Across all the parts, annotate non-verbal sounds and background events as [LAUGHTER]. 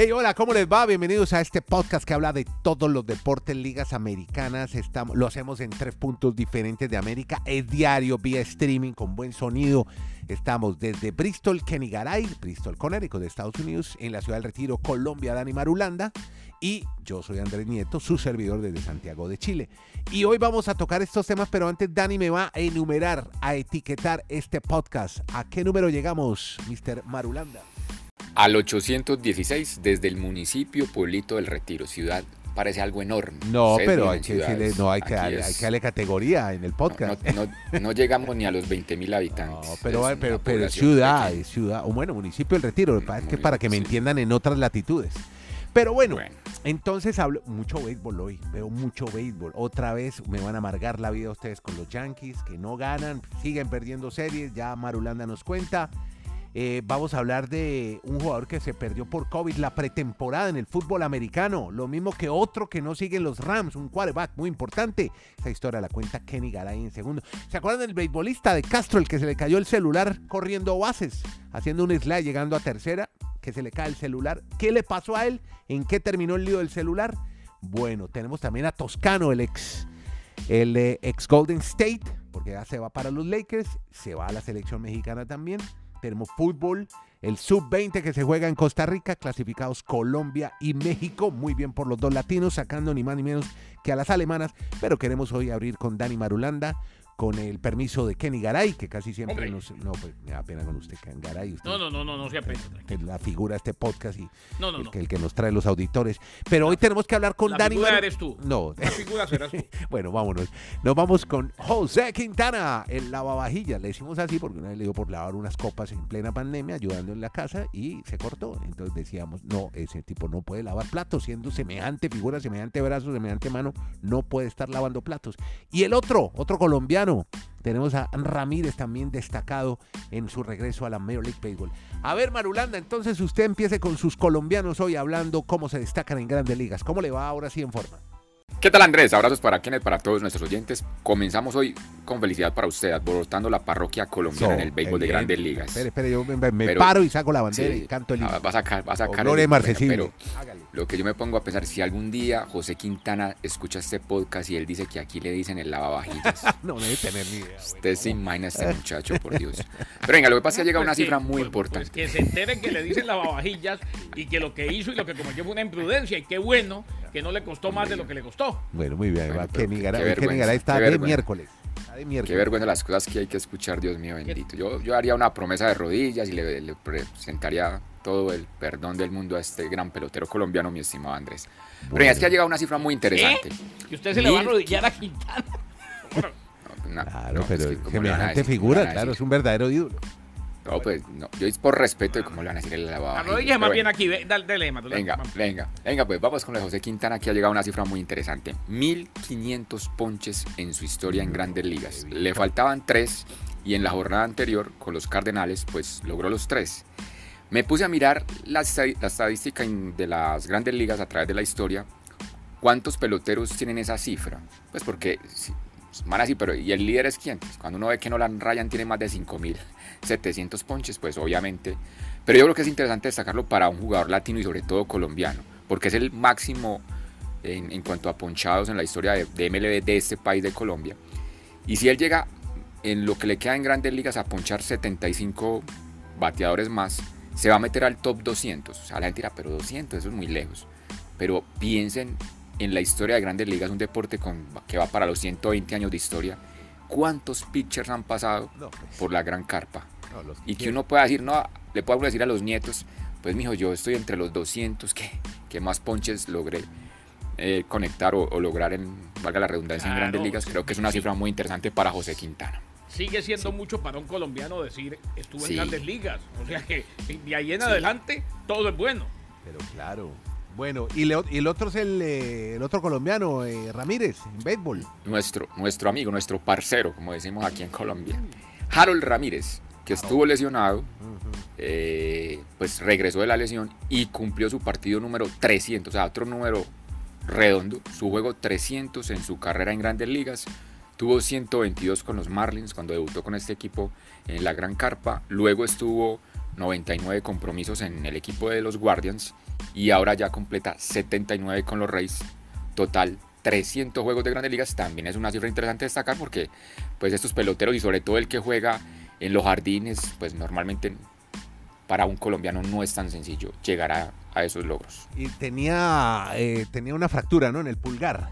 Hey, hola, ¿cómo les va? Bienvenidos a este podcast que habla de todos los deportes, ligas americanas. Estamos, lo hacemos en tres puntos diferentes de América. Es diario, vía streaming, con buen sonido. Estamos desde Bristol, Kenny Bristol, Connecticut, de Estados Unidos, en la ciudad del Retiro, Colombia, Dani Marulanda. Y yo soy Andrés Nieto, su servidor desde Santiago de Chile. Y hoy vamos a tocar estos temas, pero antes Dani me va a enumerar, a etiquetar este podcast. ¿A qué número llegamos, Mr. Marulanda? Al 816 desde el municipio Pueblito del Retiro, ciudad parece algo enorme. No, pero hay que, decirle, no, hay, que darle, hay que darle categoría en el podcast. No, no, llegamos ni a los 20 mil habitantes. No, pero, pero, pero es ciudad, ciudad. O bueno, municipio del Retiro, es que para que me entiendan en otras latitudes. Pero bueno, bueno, entonces hablo mucho béisbol hoy, veo mucho béisbol. Otra vez me van a amargar la vida ustedes con los Yankees, que no ganan, siguen perdiendo series, ya Marulanda nos cuenta. Eh, vamos a hablar de un jugador que se perdió por COVID la pretemporada en el fútbol americano. Lo mismo que otro que no sigue los Rams, un quarterback muy importante. Esa historia la cuenta Kenny Garay en segundo. ¿Se acuerdan del beisbolista de Castro, el que se le cayó el celular corriendo bases, haciendo un slide llegando a tercera? Que se le cae el celular. ¿Qué le pasó a él? ¿En qué terminó el lío del celular? Bueno, tenemos también a Toscano, el ex, el ex Golden State, porque ya se va para los Lakers, se va a la selección mexicana también tenemos fútbol, el sub-20 que se juega en Costa Rica, clasificados Colombia y México, muy bien por los dos latinos, sacando ni más ni menos que a las alemanas, pero queremos hoy abrir con Dani Marulanda, con el permiso de Kenny Garay, que casi siempre nos... No, pues me da pena con usted, Kenny Garay. no, no, no, no, no se apena. La figura de este podcast y el, que nos trae los auditores. Pero hoy tenemos que hablar con Dani. La figura eres tú. No. La figura serás tú. [LAUGHS] bueno, vámonos. Nos vamos con José Quintana, el lavavajillas. Le decimos así porque una vez le dio por lavar unas copas en plena pandemia, ayudando en la casa y se cortó. Entonces decíamos, no, ese tipo no puede lavar platos, siendo semejante figura, semejante brazo, semejante mano, no puede estar lavando platos. Y el otro, otro colombiano, tenemos a Ramírez también destacado en su regreso a la Major League Baseball. A ver, Marulanda, entonces usted empiece con sus colombianos hoy hablando cómo se destacan en grandes ligas. ¿Cómo le va ahora sí en forma? ¿Qué tal Andrés? Abrazos para Kenneth, para todos nuestros oyentes. Comenzamos hoy con felicidad para usted, alborotando la parroquia colombiana en el béisbol de grandes ligas. Espere, espere, yo me, paro y saco la bandera y canto el himno. Va a sacar, va a sacar pero lo que yo me pongo a pensar, si algún día José Quintana escucha este podcast y él dice que aquí le dicen el lavavajillas. [LAUGHS] no, no debe tener ni idea. Usted se imagina este muchacho, por Dios. Pero venga, lo que pasa es que ha llegado una pues cifra muy pues, pues, importante. que se enteren que le dicen lavavajillas y que lo que hizo y lo que cometió fue una imprudencia y qué bueno que no le costó más de lo que le costó. Bueno, muy bien. que Garay, está de miércoles. Qué vergüenza las cosas que hay que escuchar, Dios mío bendito. Yo, yo haría una promesa de rodillas y le, presentaría todo el perdón del mundo a este gran pelotero colombiano, mi estimado Andrés. Pero es que ha llegado una cifra muy interesante. Que usted se le va a arrodillar a Quintana. claro, pero es semejante figura, claro, es un verdadero ídolo. No, pues no. Yo es por respeto de cómo le van a decir el lavado. No más bien aquí, dale, Venga, venga, venga, pues vamos con el José Quintana, que ha llegado a una cifra muy interesante. 1500 ponches en su historia en grandes ligas. Le faltaban tres y en la jornada anterior con los Cardenales, pues logró los tres. Me puse a mirar la, estadística de las grandes ligas a través de la historia. ¿Cuántos peloteros tienen esa cifra? Pues porque Man así, pero ¿y el líder es quién? Pues cuando uno ve que Nolan Ryan tiene más de 5.700 ponches, pues obviamente. Pero yo creo que es interesante destacarlo para un jugador latino y sobre todo colombiano, porque es el máximo en, cuanto a ponchados en la historia de, MLB de este país de Colombia. Y si él llega en lo que le queda en grandes ligas a ponchar 75 bateadores más, se va a meter al top 200. O sea, la gente dirá, pero 200, eso es muy lejos. Pero piensen en la historia de grandes ligas, un deporte con, que va para los 120 años de historia, ¿cuántos pitchers han pasado pues. por la gran carpa? y que uno pueda decir, no, le puedo decir a los nietos, pues mijo, yo estoy entre los 200 que, que más ponches logré eh, conectar o, lograr, en, valga la redundancia, en grandes ligas. Creo que es una cifra muy interesante para José Quintana. Sigue siendo mucho para un colombiano decir, estuvo en grandes ligas. O sea que de ahí en adelante todo es bueno. Pero claro, bueno, y, el otro es el, eh, el otro colombiano, eh, Ramírez, en béisbol. Nuestro, nuestro amigo, nuestro parcero, como decimos aquí en Colombia. Harold Ramírez, que estuvo lesionado, eh, pues regresó de la lesión y cumplió su partido número 300, o sea, otro número redondo, su juego 300 en su carrera en grandes ligas. Tuvo 122 con los Marlins cuando debutó con este equipo en la Gran Carpa. Luego estuvo 99 compromisos en el equipo de los Guardians y ahora ya completa 79 con los Rays. Total 300 juegos de grandes ligas también es una cifra interesante destacar porque pues estos peloteros y sobre todo el que juega en los jardines pues normalmente para un colombiano no es tan sencillo llegar a, esos logros. Y tenía, eh, tenía una fractura ¿no? en el pulgar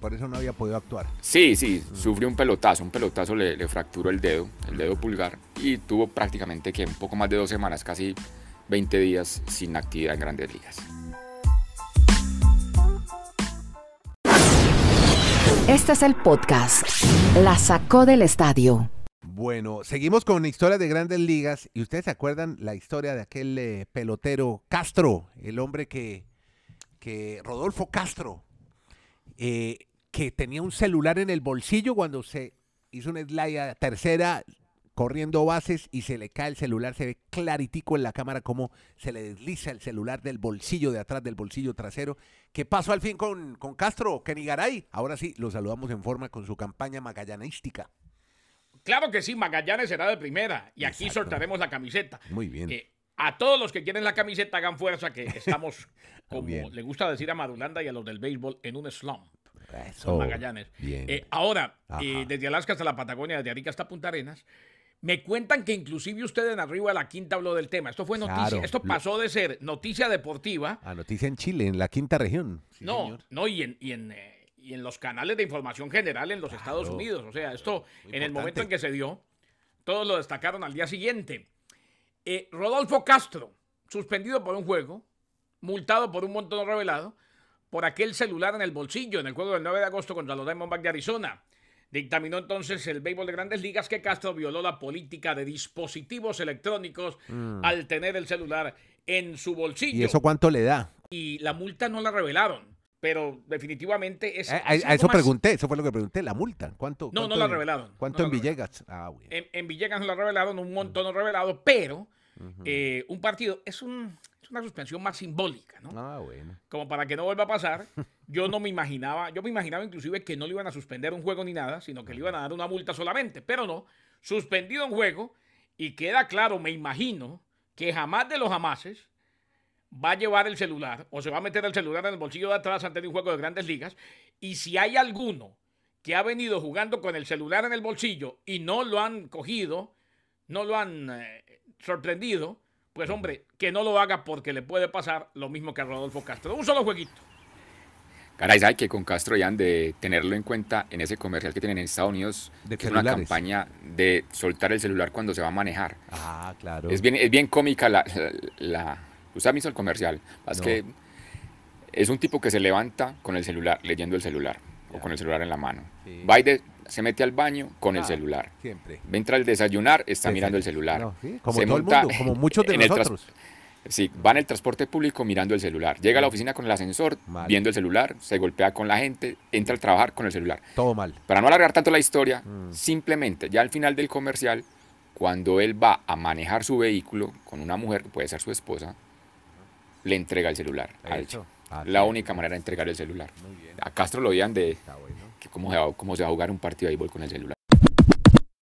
por eso no había podido actuar. Sí, sí, sufrió un pelotazo, un pelotazo le, fracturó el dedo, el dedo pulgar, y tuvo prácticamente que un poco más de dos semanas, casi 20 días sin actividad en grandes ligas. Este es el podcast. La sacó del estadio. Bueno, seguimos con historias de grandes ligas y ustedes se acuerdan la historia de aquel eh, pelotero Castro, el hombre que, que Rodolfo Castro, eh, que tenía un celular en el bolsillo cuando se hizo una slide a tercera corriendo bases y se le cae el celular, se ve claritico en la cámara cómo se le desliza el celular del bolsillo de atrás, del bolsillo trasero. ¿Qué pasó al fin con, con Castro, Kenny Garay? Ahora sí, lo saludamos en forma con su campaña magallanística. Claro que sí, Magallanes será de primera y aquí soltaremos la camiseta. Muy bien. Eh, a todos los que quieren la camiseta hagan fuerza que [LAUGHS] estamos, como le gusta decir a Madulanda y a los del béisbol, en un slump. Eso. Magallanes. Eh, ahora, eh, desde Alaska hasta la Patagonia, desde Arica hasta Punta Arenas, me cuentan que inclusive usted en arriba de la quinta habló del tema. Esto fue noticia, esto pasó de ser noticia deportiva. A noticia en Chile, en la quinta región. no, no, y en, y en, eh, y en los canales de información general en los Estados Unidos. O sea, esto en el momento en que se dio, todos lo destacaron al día siguiente. Rodolfo Castro, suspendido por un juego, multado por un montón revelado, por aquel celular en el bolsillo en el juego del 9 de agosto contra los Diamondbacks de Arizona. Dictaminó entonces el béisbol de grandes ligas que Castro violó la política de dispositivos electrónicos mm. al tener el celular en su bolsillo. ¿Y eso cuánto le da? Y la multa no la revelaron, pero definitivamente es... A, eso pregunté, eso fue lo que pregunté, la multa. ¿Cuánto? No, no la revelaron. ¿Cuánto en Villegas? Ah, en, Villegas no la revelaron, un montón no revelado, pero eh, un partido es un una suspensión más simbólica, ¿no? Ah, bueno. Como para que no vuelva a pasar. [LAUGHS] Yo no me imaginaba, yo me imaginaba inclusive que no le iban a suspender un juego ni nada, sino que le iban a dar una multa solamente, pero no. Suspendido un juego y queda claro, me imagino, que jamás de los jamases va a llevar el celular o se va a meter el celular en el bolsillo de atrás antes de un juego de grandes ligas. Y si hay alguno que ha venido jugando con el celular en el bolsillo y no lo han cogido, no lo han eh, sorprendido, pues hombre, que no lo haga porque le puede pasar lo mismo que a Rodolfo Castro. Un solo jueguito. Caray, ¿sabe que con Castro ya han de tenerlo en cuenta en ese comercial que tienen en Estados Unidos? De que es una campaña de soltar el celular cuando se va a manejar. Ah, claro. Es bien, es bien cómica la, la, ¿Usted ha visto el comercial? Es que es un tipo que se levanta con el celular, leyendo el celular, o con el celular en la mano. Va y de, se mete al baño con el ah, celular. Siempre. Entra al desayunar, está mirando el celular. Como todo el mundo, como muchos de nosotros. Sí, va en el transporte público mirando el celular. Llega a la oficina con el ascensor, viendo el celular, se golpea con la gente, entra al trabajar con el celular. Todo mal. Para no alargar tanto la historia, mm. simplemente ya al final del comercial, cuando él va a manejar su vehículo con una mujer que puede ser su esposa, le entrega el celular. A la única manera de entregar el celular. A Castro lo veían de cómo se, va, cómo se va a jugar un partido de béisbol con el celular.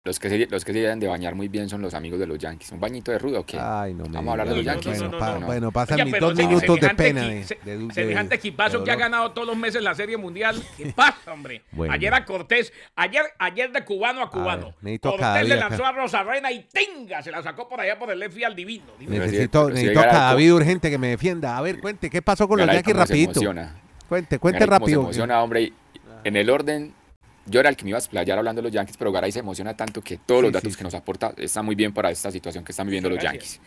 Los que, se, los que se deben de bañar muy bien son los amigos de los Yankees. ¿Un bañito de rudo o qué? Ay, no Vamos a hablar de los Yankees. Bueno, pasan mis dos minutos de pena. De, semejante equipazo que ha ganado todos los meses la Serie Mundial. ¿Qué pasa, hombre? Ayer a Cortés, ayer, ayer de cubano a cubano. Cortés le lanzó a Rosarena y tenga, se la sacó por allá por el left al divino. Necesito, necesito a cada vida urgente que me defienda. A ver, cuente, ¿qué pasó con los Yankees rapidito? Cuente, cuente rápido. Se emociona, hombre. En el orden yo era el que me iba a explayar hablando de los Yankees, pero Garay se emociona tanto que todos los datos que nos aporta están muy bien para esta situación que están viviendo los Yankees.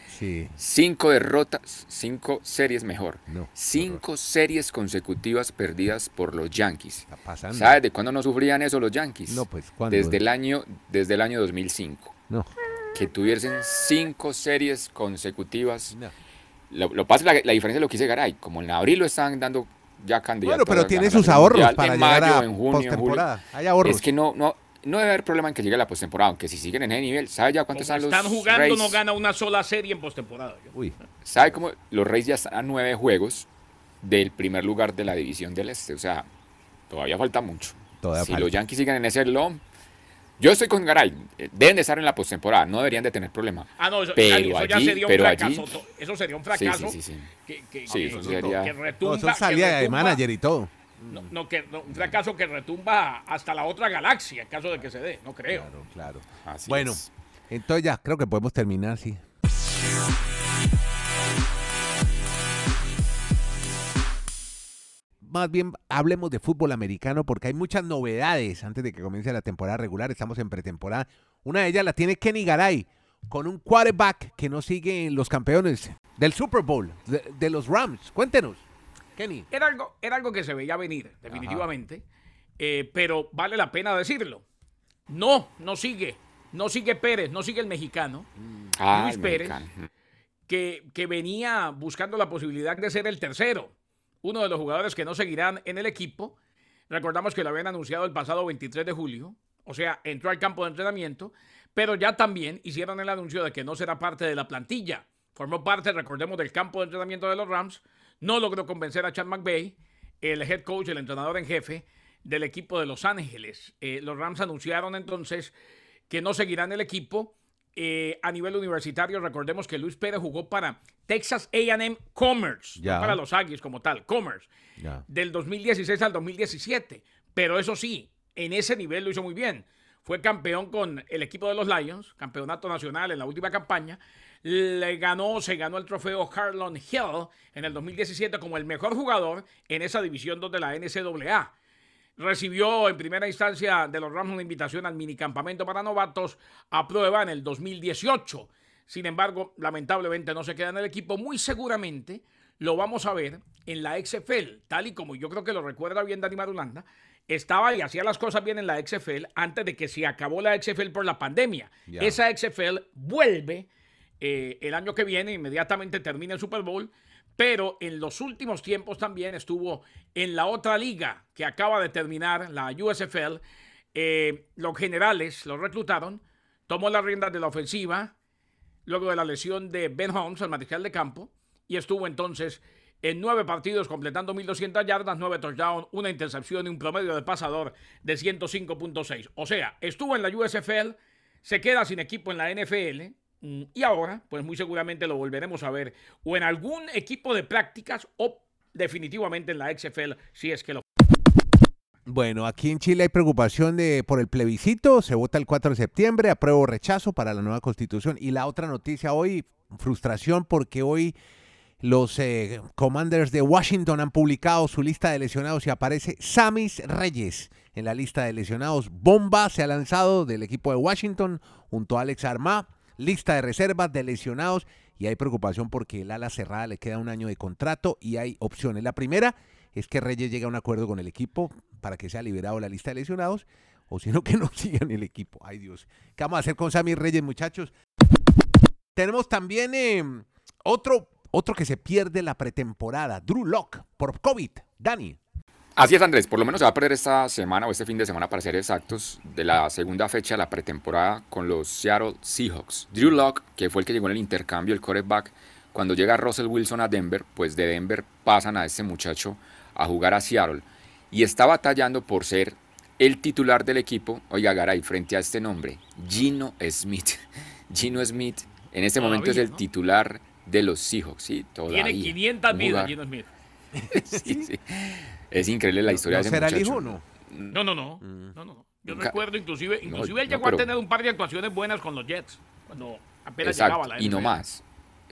Cinco derrotas, cinco series mejor. cinco series consecutivas perdidas por los Yankees. ¿Sabes de cuándo no sufrían eso los Yankees? No, pues Desde el año, desde el año 2005. No. Que tuviesen cinco series consecutivas. Lo, lo pasa la, la diferencia de lo que dice Garay. Como en abril lo están dando ya candidato. Bueno, pero tiene sus ahorros para en llegar a en junio, Hay ahorros. Es que no, no, no debe haber problema en que llegue la postemporada, aunque si siguen en ese nivel, ¿sabe ya cuántos están los Están jugando, no gana una sola serie en postemporada. Uy. ¿Sabe cómo los Reyes ya están a nueve juegos del primer lugar de la división del Este? O sea, todavía falta mucho. si los Yankees siguen en ese long, Yo estoy con Garay. Deben de estar en la postemporada, no deberían de tener problema. Ah, no, eso, pero eso ya allí, sería un pero fracaso. allí, Eso sería un fracaso sí, sí, sí. que, que, Sí, que- eso que- sería- que No, retumba. eso que salía de retumba- manager y todo. No, no, que, no, un fracaso que retumba hasta la otra galaxia, en caso de que se dé. No creo. Claro, claro. Así bueno, es. entonces ya creo que podemos terminar, sí. Más bien hablemos de fútbol americano porque hay muchas novedades antes de que comience la temporada regular. Estamos en pretemporada. Una de ellas la tiene Kenny Garay con un quarterback que no sigue en los campeones del Super Bowl, de, de los Rams. Cuéntenos, Kenny. Era algo, era algo que se veía venir, definitivamente. Eh, pero vale la pena decirlo. No, no sigue. No sigue Pérez, no sigue el mexicano. Ah, Luis el Pérez. mexicano. que, que venía buscando la posibilidad de ser el tercero, uno de los jugadores que no seguirán en el equipo. Recordamos que lo habían anunciado el pasado 23 de julio, o sea, entró al campo de entrenamiento, pero ya también hicieron el anuncio de que no será parte de la plantilla. Formó parte, recordemos, del campo de entrenamiento de los Rams. No logró convencer a Chad McVay, el head coach, el entrenador en jefe del equipo de Los Ángeles. Eh, los Rams anunciaron entonces que no seguirán el equipo. Eh, a nivel universitario, recordemos que Luis Pérez jugó para Texas AM Commerce, no para los Aggies como tal, Commerce, del 2016 al 2017. Pero eso sí, en ese nivel lo hizo muy bien. Fue campeón con el equipo de los Lions, campeonato nacional en la última campaña. Le ganó, se ganó el trofeo Harlon Hill en el 2017 como el mejor jugador en esa división 2 de la NCAA. Recibió en primera instancia de los Rams una invitación al minicampamento para novatos a prueba en el 2018. Sin embargo, lamentablemente no se queda en el equipo. Muy seguramente lo vamos a ver en la XFL, tal y como yo creo que lo recuerda bien Dani Marulanda. Estaba y hacía las cosas bien en la XFL antes de que se acabó la XFL por la pandemia. Esa XFL vuelve eh, el año que viene, inmediatamente termina el Super Bowl, pero en los últimos tiempos también estuvo en la otra liga que acaba de terminar, la USFL. Eh, los generales lo reclutaron, tomó las riendas de la ofensiva, luego de la lesión de Ben Holmes, el mariscal de campo, y estuvo entonces en nueve partidos completando 1.200 yardas, nueve touchdowns, una intercepción y un promedio de pasador de 105.6. O sea, estuvo en la USFL, se queda sin equipo en la NFL y ahora, pues muy seguramente lo volveremos a ver o en algún equipo de prácticas o definitivamente en la XFL si es que lo Bueno, aquí en Chile hay preocupación de, por el plebiscito. Se vota el 4 de septiembre, apruebo rechazo para la nueva constitución. Y la otra noticia hoy, frustración porque hoy los eh, Commanders de Washington han publicado su lista de lesionados y aparece Samis Reyes en la lista de lesionados. Bomba se ha lanzado del equipo de Washington junto a Alex Armá. Lista de reservas de lesionados y hay preocupación porque el ala cerrada le queda un año de contrato y hay opciones. La primera es que Reyes llegue a un acuerdo con el equipo para que sea liberado la lista de lesionados o si no que no [LAUGHS] siga en el equipo. Ay Dios, ¿qué vamos a hacer con Sammy Reyes muchachos? Tenemos también eh, otro, otro que se pierde la pretemporada, Drew Lock por COVID. Dani. Así es, Andrés. Por lo menos se va a perder esta semana o este fin de semana, para ser exactos, de la segunda fecha de la pretemporada con los Seattle Seahawks. Drew Lock, que fue el que llegó en el intercambio, el quarterback, cuando llega Russell Wilson a Denver, pues de Denver pasan a este muchacho a jugar a Seattle. Y está batallando por ser el titular del equipo. Oiga, Garay, frente a este nombre, Gino Smith. [LAUGHS] Gino Smith, en este momento es el ¿no? titular de los Seahawks. Sí, todavía. tiene 500 Un vidas Gino Smith. [LAUGHS] Sí, sí. Es increíble la historia ¿No de ese será el hijo o no? No, no, no. No, no, no. Yo Nunca- recuerdo inclusive, inclusive él no, llegó pero- a tener un par de actuaciones buenas con los Jets cuando apenas Exacto, llegaba a la y no NFL. más.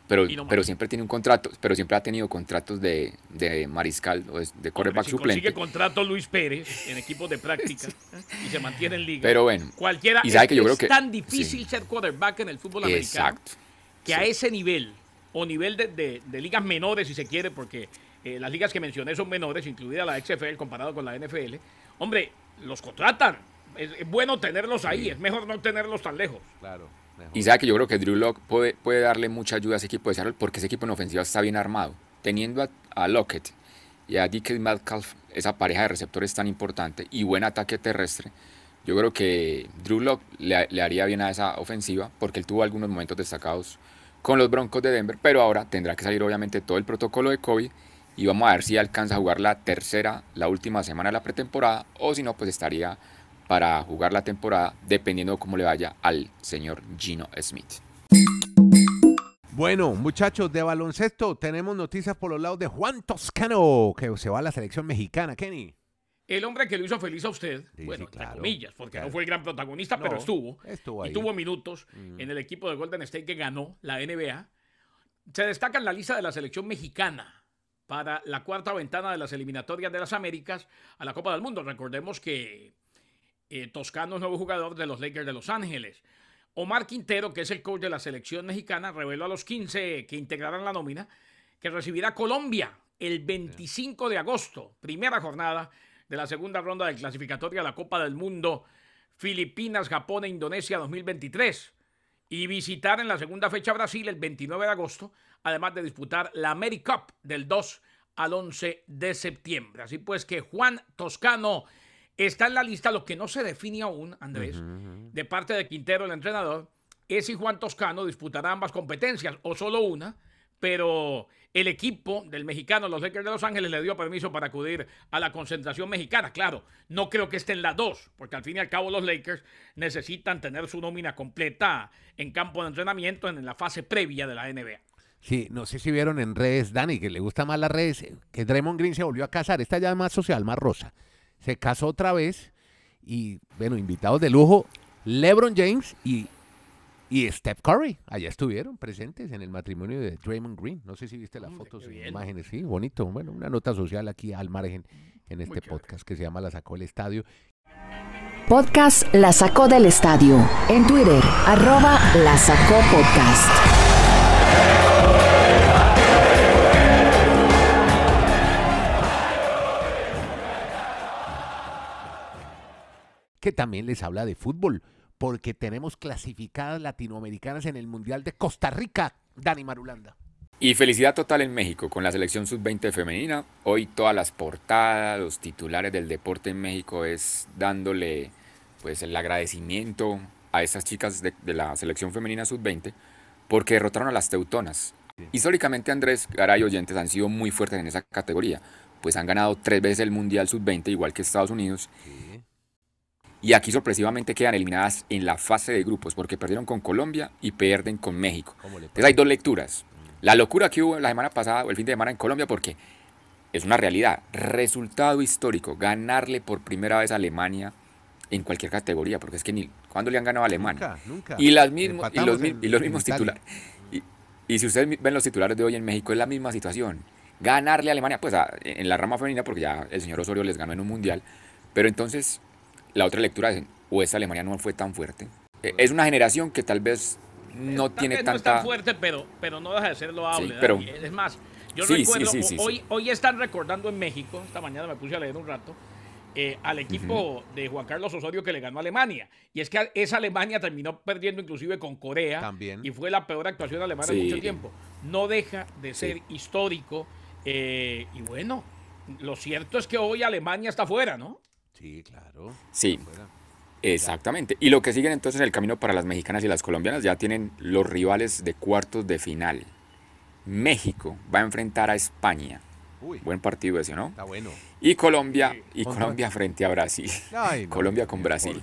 Pero, no pero más. siempre tiene un contrato, pero siempre ha tenido contratos de, de mariscal o de, quarterback si suplente. consigue contrato Luis Pérez en equipos de práctica [LAUGHS] y se mantiene en liga. Pero bueno, cualquiera y sabe es, que yo creo es que- tan difícil sí. ser quarterback en el fútbol americano Exacto. que a ese nivel o nivel de, de- de ligas menores, si se quiere, porque eh, las ligas que mencioné son menores, incluida la XFL comparado con la NFL, hombre, los contratan. Es, es bueno tenerlos ahí, es mejor no tenerlos tan lejos. Claro. Y sabe que yo creo que Drew Lock puede, puede darle mucha ayuda a ese equipo de Seattle porque ese equipo en ofensiva está bien armado. Teniendo a, a Lockett y a DK Metcalf, esa pareja de receptores tan importante y buen ataque terrestre, yo creo que Drew Lock le, le haría bien a esa ofensiva porque él tuvo algunos momentos destacados con los Broncos de Denver, pero ahora tendrá que salir obviamente todo el protocolo de COVID y vamos a ver si alcanza a jugar la tercera, la última semana de la pretemporada o si no, pues estaría para jugar la temporada, dependiendo de cómo le vaya al señor Gino Smith. Bueno, muchachos de baloncesto, tenemos noticias por los lados de Juan Toscano, que se va a la selección mexicana, Kenny. El hombre que lo hizo feliz a usted, Sí, bueno, sí, entre claro, comillas, porque claro. no fue el gran protagonista, pero estuvo. estuvo y ahí. tuvo minutos Mm. en el equipo de Golden State que ganó la NBA. Se destaca en la lista de la selección mexicana para la cuarta ventana de las eliminatorias de las Américas a la Copa del Mundo. Recordemos que eh, Toscano es nuevo jugador de los Lakers de Los Ángeles. Omar Quintero, que es el coach de la selección mexicana, reveló a los 15 que integrarán la nómina que recibirá Colombia el 25 de agosto, primera jornada de la segunda ronda de clasificatoria a la Copa del Mundo Filipinas, Japón e Indonesia 2023 y visitar en la segunda fecha Brasil el 29 de agosto, además de disputar la AmeriCup del 2 al 11 de septiembre. Así pues que Juan Toscano está en la lista, lo que no se define aún, Andrés, de parte de Quintero, el entrenador, es si Juan Toscano disputará ambas competencias o solo una, pero el equipo del mexicano, los Lakers de Los Ángeles, le dio permiso para acudir a la concentración mexicana. Claro, no creo que esté en la dos, porque al fin y al cabo los Lakers necesitan tener su nómina completa en campo de entrenamiento en la fase previa de la NBA. Sí, no sé si vieron en redes, Dani, que le gusta más las redes, eh, que Draymond Green se volvió a casar. Esta ya es más social, más rosa. Se casó otra vez y, bueno, invitados de lujo, LeBron James y, y Steph Curry. Allá estuvieron presentes en el matrimonio de Draymond Green. No sé si viste las Hombre, fotos y imágenes. Sí, bonito. Bueno, una nota social aquí al margen en este podcast que se llama La Sacó el Estadio. Podcast La Sacó del Estadio. En Twitter, arroba La Sacó Podcast. que también les habla de fútbol, porque tenemos clasificadas latinoamericanas en el Mundial de Costa Rica, Dani Marulanda. Y felicidad total en México con la selección sub-20 femenina. Hoy todas las portadas, los titulares del deporte en México es dándole pues el agradecimiento a esas chicas de, la selección femenina sub-20 porque derrotaron a las teutonas. Históricamente Andrés Garay oyentes han sido muy fuertes en esa categoría, pues han ganado tres veces el Mundial sub-20 igual que Estados Unidos y aquí sorpresivamente quedan eliminadas en la fase de grupos porque perdieron con Colombia y pierden con México. ¿Cómo le Entonces hay dos lecturas. La locura que hubo la semana pasada o el fin de semana en Colombia porque es una realidad. Resultado histórico, ganarle por primera vez a Alemania en cualquier categoría, porque es que ni cuando le han ganado a Alemania. Nunca, nunca. Y, las mismos, y, los, en- y los mismos titulares. Y, y si ustedes ven los titulares de hoy en México, es la misma situación. Ganarle a Alemania, pues a- en la rama femenina, porque ya el señor Osorio les ganó en un mundial. Pero entonces, la otra lectura es, o esa Alemania no fue tan fuerte. Eh, Es una generación que tal vez no Tal tiene vez no es tanta... tan fuerte, pero, pero no deja de ser loable. Sí, pero- Es más, yo Sí, recuerdo, sí, sí, sí. hoy, hoy están recordando en México, esta mañana me puse a leer un rato, eh, al equipo de Juan Carlos Osorio que le ganó a Alemania. Y es que esa Alemania terminó perdiendo inclusive con Corea. También. Y fue la peor actuación alemana en mucho tiempo. No deja de ser histórico. eh, y bueno, lo cierto es que hoy Alemania está fuera, ¿no? Sí, claro. Sí, exactamente. Y lo que siguen entonces el camino para las mexicanas y las colombianas ya tienen los rivales de cuartos de final. México va a enfrentar a España. Uy, Buen partido ese, ¿no? está bueno. Y Colombia, y Colombia frente a Brasil. Ay, no, Colombia con Brasil.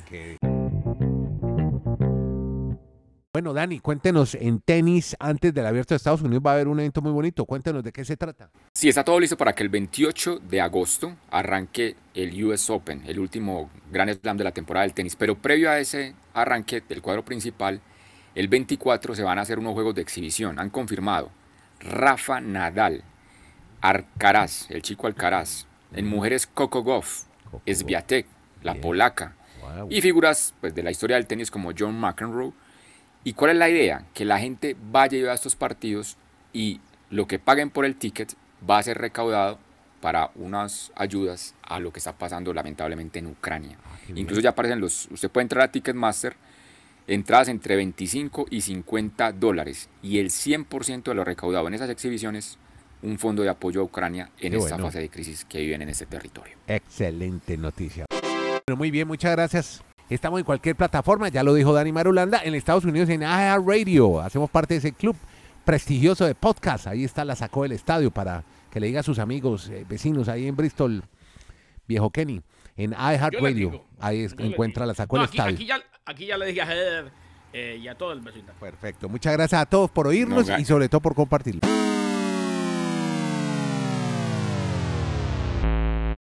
Bueno, Dani, cuéntenos en tenis, antes del abierto de Estados Unidos va a haber un evento muy bonito. Cuéntenos de qué se trata. Sí, está todo listo para que el 28 de agosto arranque el US Open, el último gran slam de la temporada del tenis. Pero previo a ese arranque del cuadro principal, el 24 se van a hacer unos juegos de exhibición. Han confirmado Rafa Nadal, Alcaraz, el chico Alcaraz, en mujeres Coco Goff, Coco Swiatek, la Bien. polaca, Wow. y figuras pues, de la historia del tenis como John McEnroe. ¿Y cuál es la idea? Que la gente vaya y vea estos partidos y lo que paguen por el ticket va a ser recaudado para unas ayudas a lo que está pasando lamentablemente en Ucrania. Ah, bien. Incluso ya aparecen los, usted puede entrar a Ticketmaster, entradas entre 25 y 50 dólares y el 100% de lo recaudado en esas exhibiciones, un fondo de apoyo a Ucrania en Qué esta bueno. fase de crisis que viven en ese territorio. Excelente noticia. Bueno, muy bien, muchas gracias. Estamos en cualquier plataforma, ya lo dijo Dani Marulanda, en Estados Unidos en Radio. Hacemos parte de ese club prestigioso de podcast. Ahí está, la sacó del estadio para que le diga a sus amigos, eh, vecinos ahí en Bristol, viejo Kenny. en iHeartRadio. digo, Ahí es- encuentra la sacó No, el aquí, estadio. aquí ya, aquí ya le dije a eh, y a todo el vecindario. Perfecto. Muchas gracias a todos por oirnos No, ga- y sobre todo por compartirlo.